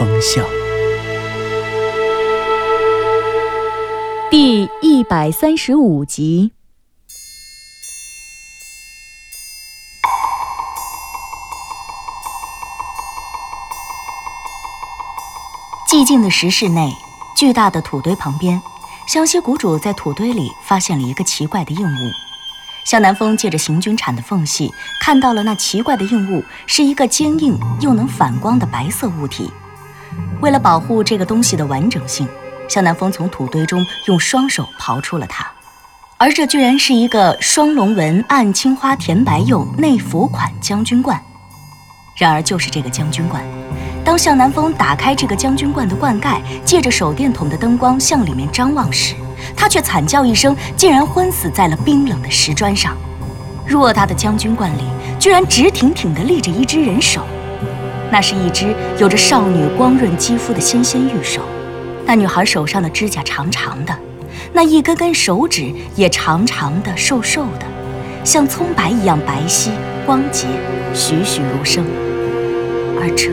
风向》第一百三十五集。寂静的石室内，巨大的土堆旁边，湘西谷主在土堆里发现了一个奇怪的硬物。向南风借着行军铲的缝隙，看到了那奇怪的硬物是一个坚硬又能反光的白色物体。为了保护这个东西的完整性，向南风从土堆中用双手刨出了它，而这居然是一个双龙纹暗青花甜白釉内服款将军罐。然而，就是这个将军罐，当向南风打开这个将军罐的罐盖，借着手电筒的灯光向里面张望时，他却惨叫一声，竟然昏死在了冰冷的石砖上。偌大的将军罐里，居然直挺挺地立着一只人手，那是一只有着少女光润肌肤的纤纤玉手。那女孩手上的指甲长长的，那一根根手指也长长的、瘦瘦的，像葱白一样白皙光洁，栩栩如生。而这，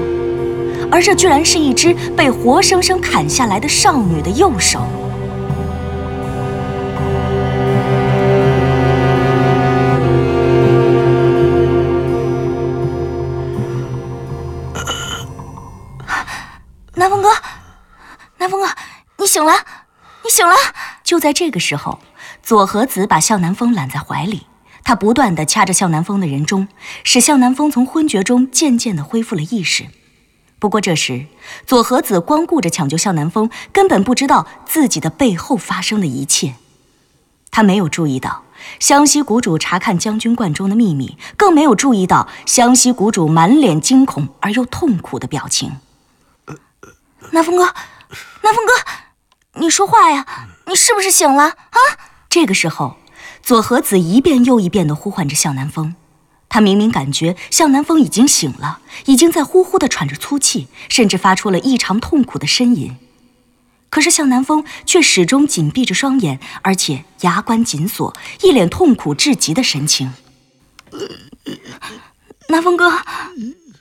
而这居然是一只被活生生砍下来的少女的右手。醒了！就在这个时候，左和子把向南风揽在怀里，他不断的掐着向南风的人中，使向南风从昏厥中渐渐的恢复了意识。不过这时，左和子光顾着抢救向南风，根本不知道自己的背后发生的一切。他没有注意到湘西谷主查看将军罐中的秘密，更没有注意到湘西谷主满脸惊恐而又痛苦的表情。南风哥，南风哥，你说话呀！你是不是醒了啊？这个时候，左和子一遍又一遍地呼唤着向南风。他明明感觉向南风已经醒了，已经在呼呼地喘着粗气，甚至发出了异常痛苦的呻吟。可是向南风却始终紧闭着双眼，而且牙关紧锁，一脸痛苦至极的神情。南风哥，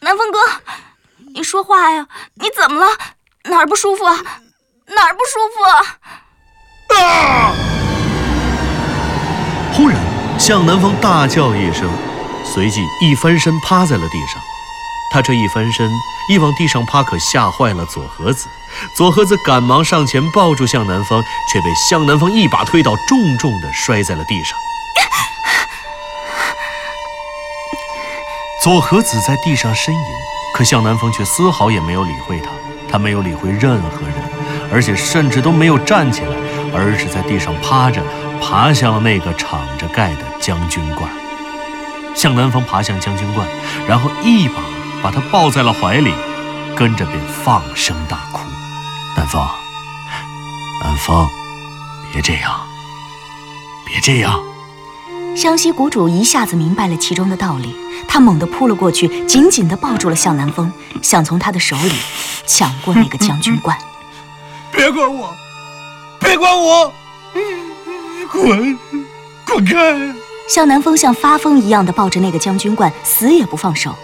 南风哥，你说话呀！你怎么了？哪儿不舒服啊？哪儿不舒服啊？忽然，向南风大叫一声，随即一翻身趴在了地上。他这一翻身，一往地上趴，可吓坏了左和子。左和子赶忙上前抱住向南风，却被向南风一把推倒，重重的摔在了地上。左和子在地上呻吟，可向南风却丝毫也没有理会他。他没有理会任何人，而且甚至都没有站起来，而是在地上趴着，爬向了那个敞着盖的将军罐。向南风爬向将军罐，然后一把把他抱在了怀里，跟着便放声大哭。南风，南风，别这样，别这样！湘西谷主一下子明白了其中的道理，他猛地扑了过去，紧紧地抱住了向南风，想从他的手里抢过那个将军罐。别管我，别管我，滚，滚开！向南风像发疯一样的抱着那个将军罐，死也不放手。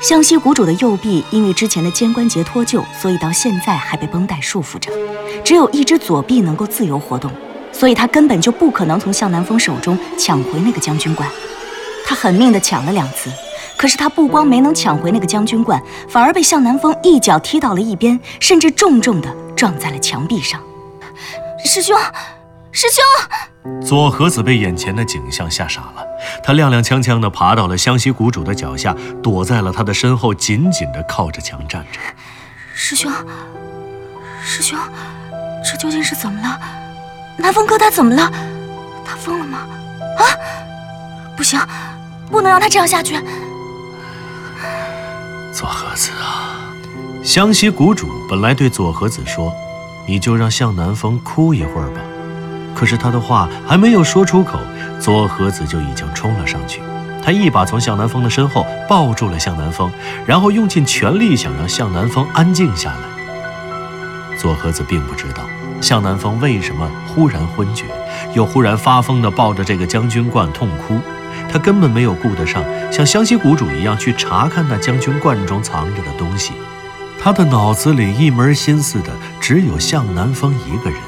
湘西谷主的右臂因为之前的肩关节脱臼，所以到现在还被绷带束缚着，只有一只左臂能够自由活动，所以他根本就不可能从向南风手中抢回那个将军罐。他狠命地抢了两次，可是他不光没能抢回那个将军罐，反而被向南风一脚踢到了一边，甚至重重地撞在了墙壁上。师兄，师兄！左和子被眼前的景象吓傻了，他踉踉跄跄地爬到了湘西谷主的脚下，躲在了他的身后，紧紧地靠着墙站着。师兄，师兄，这究竟是怎么了？南风哥他怎么了？他疯了吗？啊！不行，不能让他这样下去。左和子啊，湘西谷主本来对左和子说：“你就让向南风哭一会儿吧。”可是他的话还没有说出口，左和子就已经冲了上去。他一把从向南风的身后抱住了向南风，然后用尽全力想让向南风安静下来。左和子并不知道向南风为什么忽然昏厥，又忽然发疯地抱着这个将军罐痛哭。他根本没有顾得上像湘西谷主一样去查看那将军罐中藏着的东西。他的脑子里一门心思的只有向南风一个人。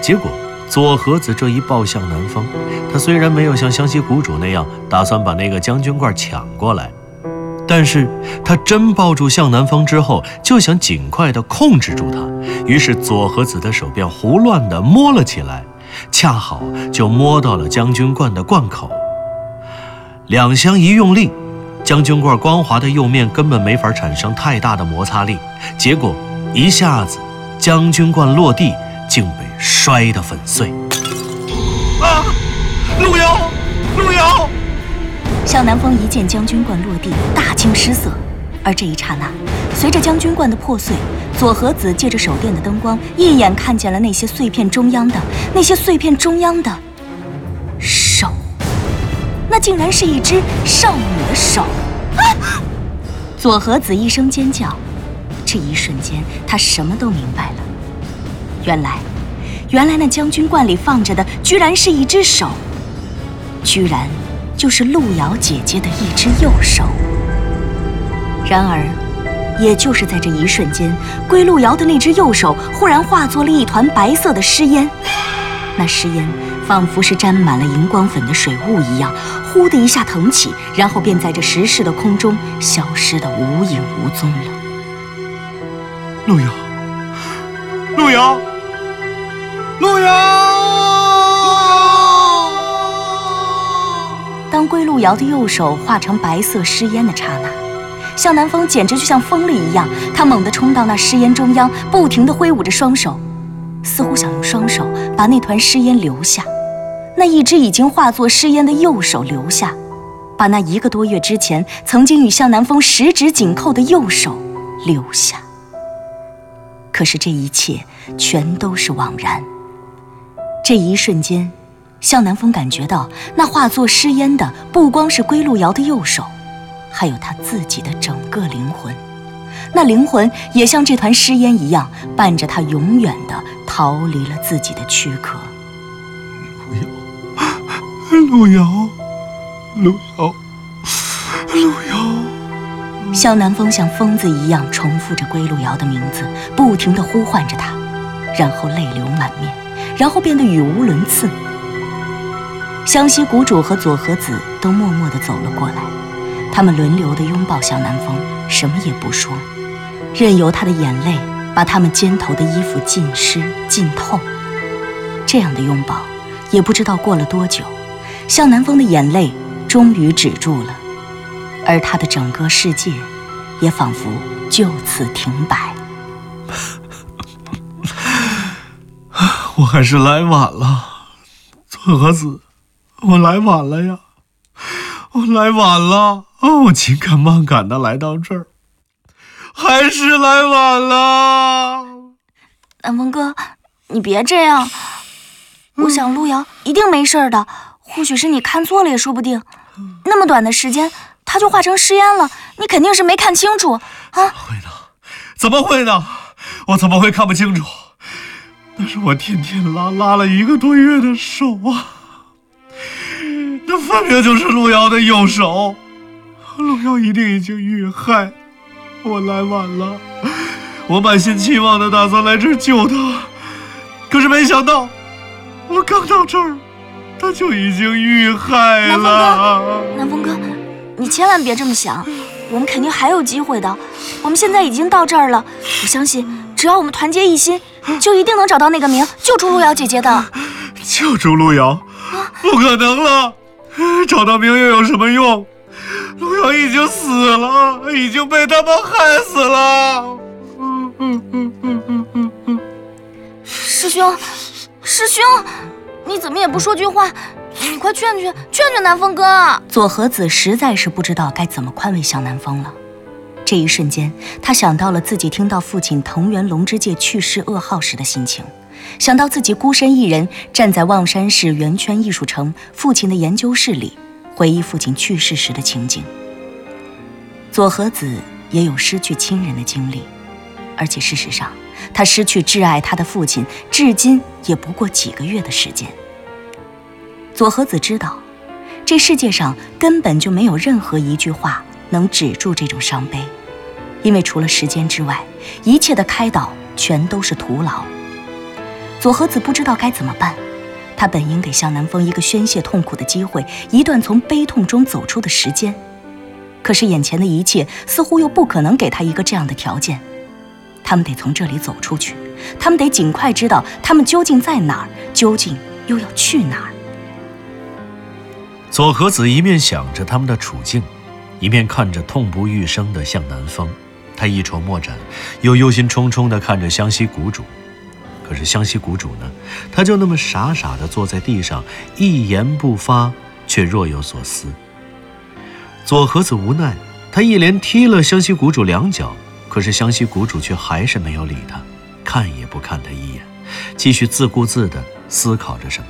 结果。左和子这一抱向南风，他虽然没有像湘西谷主那样打算把那个将军罐抢过来，但是他真抱住向南风之后，就想尽快的控制住他。于是左和子的手便胡乱的摸了起来，恰好就摸到了将军罐的罐口。两相一用力，将军罐光滑的釉面根本没法产生太大的摩擦力，结果一下子将军罐落地，竟被。摔得粉碎！啊，陆遥，陆遥！向南风一见将军罐落地，大惊失色。而这一刹那，随着将军罐的破碎，左和子借着手电的灯光，一眼看见了那些碎片中央的那些碎片中央的手，那竟然是一只少女的手！左和子一声尖叫，这一瞬间，他什么都明白了。原来。原来那将军罐里放着的，居然是一只手，居然就是路遥姐姐的一只右手。然而，也就是在这一瞬间，归路遥的那只右手忽然化作了一团白色的尸烟，那尸烟仿佛是沾满了荧光粉的水雾一样，呼的一下腾起，然后便在这石室的空中消失的无影无踪了。陆瑶，陆瑶，陆瑶，当归路遥的右手化成白色尸烟的刹那，向南风简直就像疯了一样，他猛地冲到那尸烟中央，不停地挥舞着双手，似乎想用双手把那团湿烟留下，那一只已经化作尸烟的右手留下，把那一个多月之前曾经与向南风十指紧扣的右手留下。可是这一切全都是枉然。这一瞬间，向南风感觉到那化作尸烟的不光是归路遥的右手，还有他自己的整个灵魂。那灵魂也像这团尸烟一样，伴着他永远的逃离了自己的躯壳。路遥，路遥，路遥。向南风像疯子一样重复着归路遥的名字，不停地呼唤着他，然后泪流满面。然后变得语无伦次。湘西谷主和左和子都默默地走了过来，他们轮流地拥抱向南风，什么也不说，任由他的眼泪把他们肩头的衣服浸湿浸透。这样的拥抱，也不知道过了多久，向南风的眼泪终于止住了，而他的整个世界，也仿佛就此停摆。我还是来晚了，左和子，我来晚了呀，我来晚了啊！我紧赶慢赶的来到这儿，还是来晚了。南风哥，你别这样，我想陆瑶一定没事的，或许是你看错了也说不定。那么短的时间，他就化成尸烟了，你肯定是没看清楚啊！会呢？怎么会呢？我怎么会看不清楚？那是我天天拉拉了一个多月的手啊！那分明就是陆瑶的右手，陆瑶一定已经遇害。我来晚了，我满心期望的打算来这儿救他，可是没想到，我刚到这儿，他就已经遇害了。南风哥，南风哥，你千万别这么想，我们肯定还有机会的。我们现在已经到这儿了，我相信。只要我们团结一心，就一定能找到那个明，救出路遥姐姐的。救出路遥？不可能了！找到明又有什么用？路遥已经死了，已经被他们害死了。嗯嗯嗯嗯嗯嗯师兄，师兄，你怎么也不说句话？你快劝劝，劝劝南风哥。左和子实在是不知道该怎么宽慰小南风了。这一瞬间，他想到了自己听到父亲藤原龙之介去世噩耗时的心情，想到自己孤身一人站在望山市圆圈艺术城父亲的研究室里，回忆父亲去世时的情景。佐和子也有失去亲人的经历，而且事实上，他失去挚爱他的父亲，至今也不过几个月的时间。佐和子知道，这世界上根本就没有任何一句话。能止住这种伤悲，因为除了时间之外，一切的开导全都是徒劳。佐和子不知道该怎么办，他本应给向南风一个宣泄痛苦的机会，一段从悲痛中走出的时间，可是眼前的一切似乎又不可能给他一个这样的条件。他们得从这里走出去，他们得尽快知道他们究竟在哪儿，究竟又要去哪儿。左和子一面想着他们的处境。一面看着痛不欲生的向南风，他一筹莫展，又忧心忡忡地看着湘西谷主。是湘西谷主呢？他就那么傻傻地坐在地上，一言不发，却若有所思。左和子无奈，他一连踢了湘西谷主两脚，可是湘西谷主却还是没有理他，看也不看他一眼，继续自顾自地思考着什么。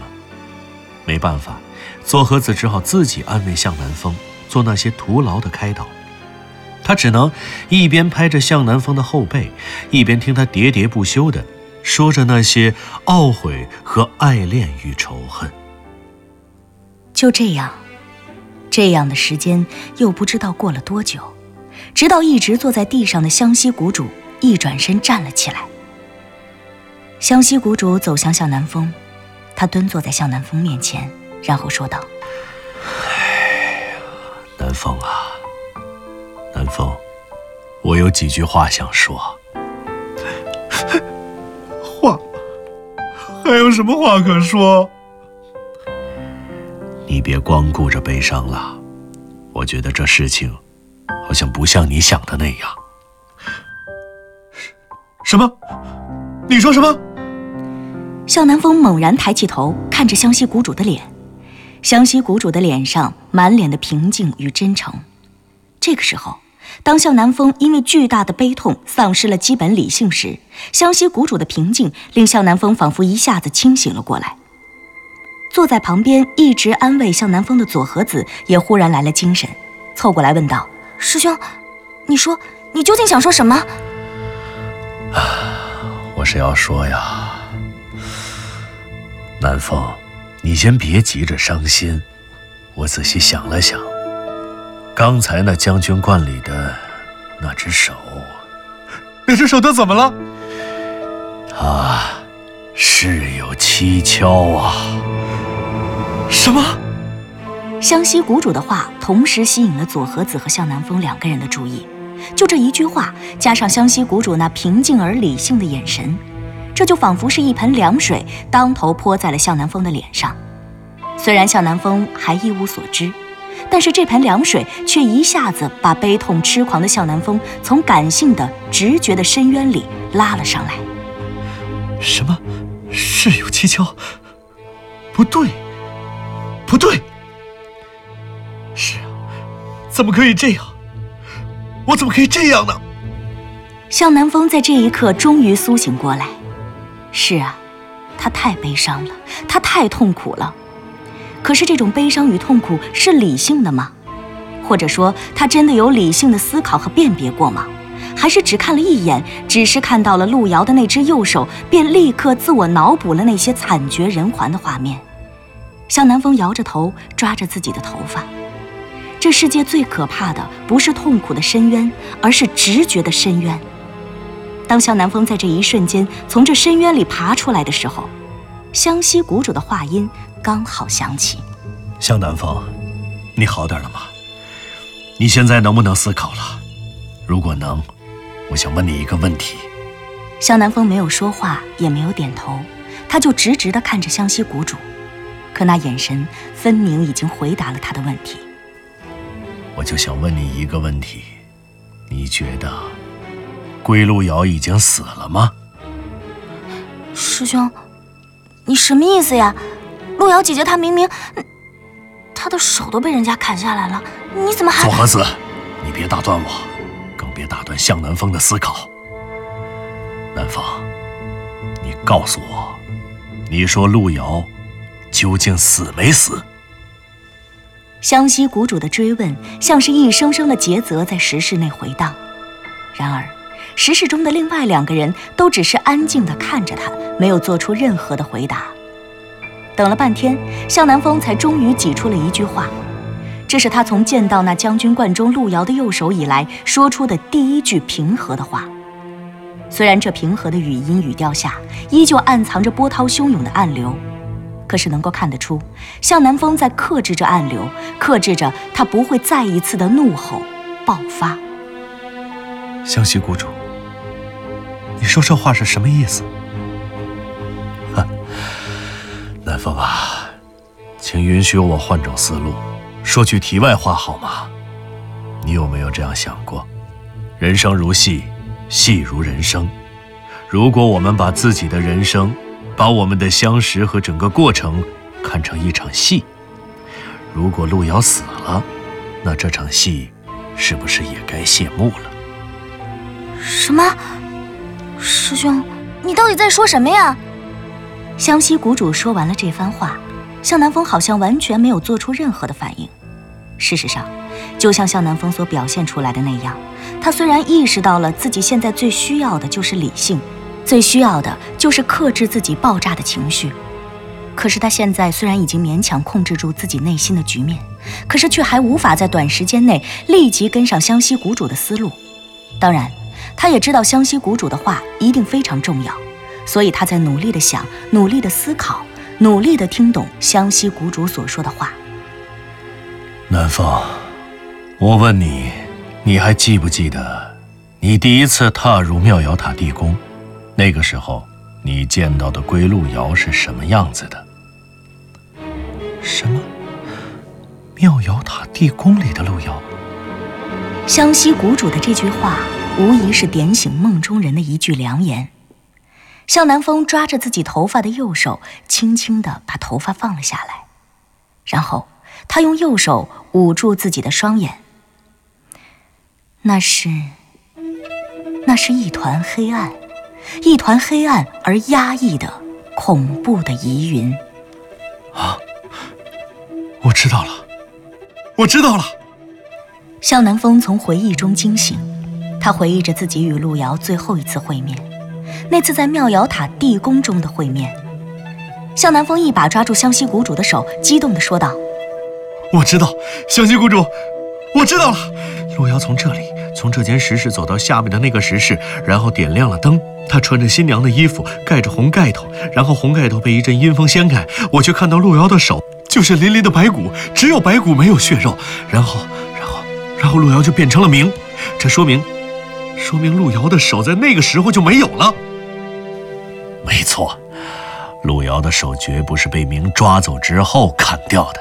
没办法，左和子只好自己安慰向南风。做那些徒劳的开导，他只能一边拍着向南风的后背，一边听他喋喋不休的说着那些懊悔和爱恋与仇恨。就这样，这样的时间又不知道过了多久，直到一直坐在地上的湘西谷主一转身站了起来。湘西谷主走向向南风，他蹲坐在向南风面前，然后说道。南风啊，南风，我有几句话想说。话？还有什么话可说？你别光顾着悲伤了，我觉得这事情好像不像你想的那样。什么？你说什么？向南风猛然抬起头，看着湘西谷主的脸。湘西谷主的脸上满脸的平静与真诚。这个时候，当向南风因为巨大的悲痛丧失了基本理性时，湘西谷主的平静令向南风仿佛一下子清醒了过来。坐在旁边一直安慰向南风的佐和子也忽然来了精神，凑过来问道：“师兄，你说你究竟想说什么？”啊我是要说呀，南风。你先别急着伤心，我仔细想了想，刚才那将军观里的那只手，那只手他怎么了？他事有蹊跷啊！什么？湘西谷主的话同时吸引了左和子和向南风两个人的注意。就这一句话，加上湘西谷主那平静而理性的眼神。这就仿佛是一盆凉水当头泼在了向南风的脸上，虽然向南风还一无所知，但是这盆凉水却一下子把悲痛痴狂的向南风从感性的直觉的深渊里拉了上来。什么？事有蹊跷？不对，不对！是啊，怎么可以这样？我怎么可以这样呢？向南风在这一刻终于苏醒过来。是啊，他太悲伤了，他太痛苦了。可是这种悲伤与痛苦是理性的吗？或者说，他真的有理性的思考和辨别过吗？还是只看了一眼，只是看到了路遥的那只右手，便立刻自我脑补了那些惨绝人寰的画面？向南风摇着头，抓着自己的头发。这世界最可怕的不是痛苦的深渊，而是直觉的深渊。当向南风在这一瞬间从这深渊里爬出来的时候，湘西谷主的话音刚好响起：“向南风，你好点了吗？你现在能不能思考了？如果能，我想问你一个问题。”向南风没有说话，也没有点头，他就直直的看着湘西谷主，可那眼神分明已经回答了他的问题。我就想问你一个问题，你觉得？归路遥已经死了吗？师兄，你什么意思呀？路遥姐姐她明明，她的手都被人家砍下来了，你怎么还……左和子，你别打断我。更别打断向南风的思考。南风，你告诉我，你说路遥究竟死没死？湘西谷主的追问像是一声声的诘责在石室内回荡。然而，石室中的另外两个人都只是安静地看着他，没有做出任何的回答。等了半天，向南风才终于挤出了一句话。这是他从见到那将军冠中路遥的右手以来说出的第一句平和的话。虽然这平和的语音语调下，依旧暗藏着波涛汹涌的暗流。可是能够看得出，向南风在克制着暗流，克制着他不会再一次的怒吼爆发。湘西谷主，你说这话是什么意思？南风啊，请允许我换种思路，说句题外话好吗？你有没有这样想过？人生如戏，戏如人生。如果我们把自己的人生，把我们的相识和整个过程看成一场戏。如果路遥死了，那这场戏是不是也该谢幕了？什么？师兄，你到底在说什么呀？湘西谷主说完了这番话，向南风好像完全没有做出任何的反应。事实上，就像向南风所表现出来的那样，他虽然意识到了自己现在最需要的就是理性。最需要的就是克制自己爆炸的情绪，可是他现在虽然已经勉强控制住自己内心的局面，可是却还无法在短时间内立即跟上湘西谷主的思路。当然，他也知道湘西谷主的话一定非常重要，所以他在努力的想，努力的思考，努力的听懂湘西谷主所说的话。南风，我问你，你还记不记得你第一次踏入妙瑶塔地宫？那个时候，你见到的归路瑶是什么样子的？什么？妙瑶塔地宫里的路遥？湘西谷主的这句话，无疑是点醒梦中人的一句良言。向南风抓着自己头发的右手，轻轻地把头发放了下来，然后他用右手捂住自己的双眼。那是，那是一团黑暗。一团黑暗而压抑的恐怖的疑云。啊！我知道了，我知道了。向南风从回忆中惊醒，他回忆着自己与路遥最后一次会面，那次在妙瑶塔地宫中的会面。向南风一把抓住湘西谷主的手，激动地说道：“我知道，湘西谷主，我知道了。路遥从这里，从这间石室走到下面的那个石室，然后点亮了灯。”他穿着新娘的衣服，盖着红盖头，然后红盖头被一阵阴风掀开，我却看到路遥的手就是淋淋的白骨，只有白骨没有血肉。然后，然后，然后路遥就变成了明，这说明，说明路遥的手在那个时候就没有了。没错，路遥的手绝不是被明抓走之后砍掉的。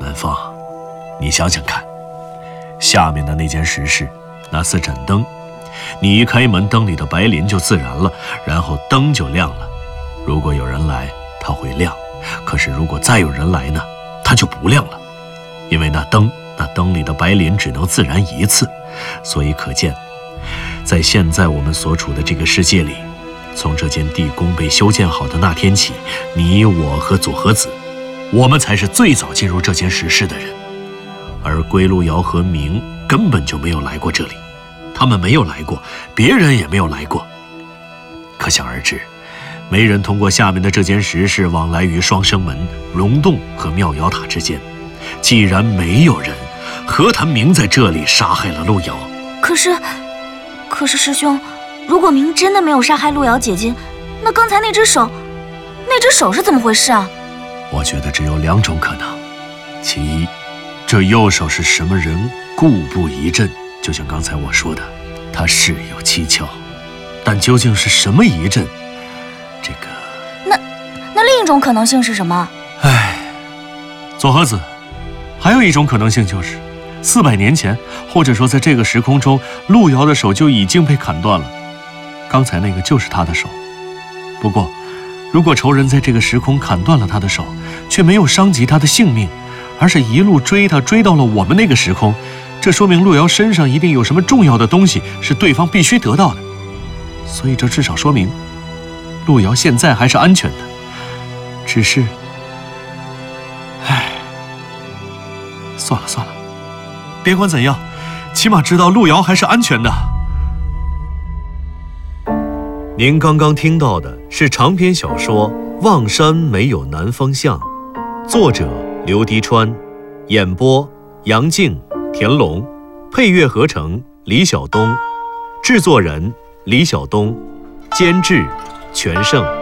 南风，你想想看，下面的那间石室，那四盏灯。你一开门，灯里的白磷就自燃了，然后灯就亮了。如果有人来，它会亮；可是如果再有人来呢，它就不亮了，因为那灯，那灯里的白磷只能自燃一次。所以可见，在现在我们所处的这个世界里，从这间地宫被修建好的那天起，你我和佐和子，我们才是最早进入这间石室的人，而归路遥和明根本就没有来过这里。他们没有来过，别人也没有来过。可想而知，没人通过下面的这间石室往来于双生门、龙洞和妙瑶塔之间。既然没有人，何谈明在这里杀害了路遥？可是，可是师兄，如果明真的没有杀害路遥姐姐，那刚才那只手，那只手是怎么回事啊？我觉得只有两种可能：其一，这右手是什么人故布疑阵。就像刚才我说的，他事有蹊跷，但究竟是什么疑阵？这个……那那另一种可能性是什么？唉，左和子，还有一种可能性就是，四百年前，或者说在这个时空中，路遥的手就已经被砍断了。刚才那个就是他的手。不过，如果仇人在这个时空砍断了他的手，却没有伤及他的性命，而是一路追他追到了我们那个时空。这说明路遥身上一定有什么重要的东西是对方必须得到的，所以这至少说明路遥现在还是安全的。只是，唉，算了算了，别管怎样，起码知道路遥还是安全的。您刚刚听到的是长篇小说《望山没有南方向》，作者刘迪川，演播杨静。田龙，配乐合成李晓东，制作人李晓东，监制全胜。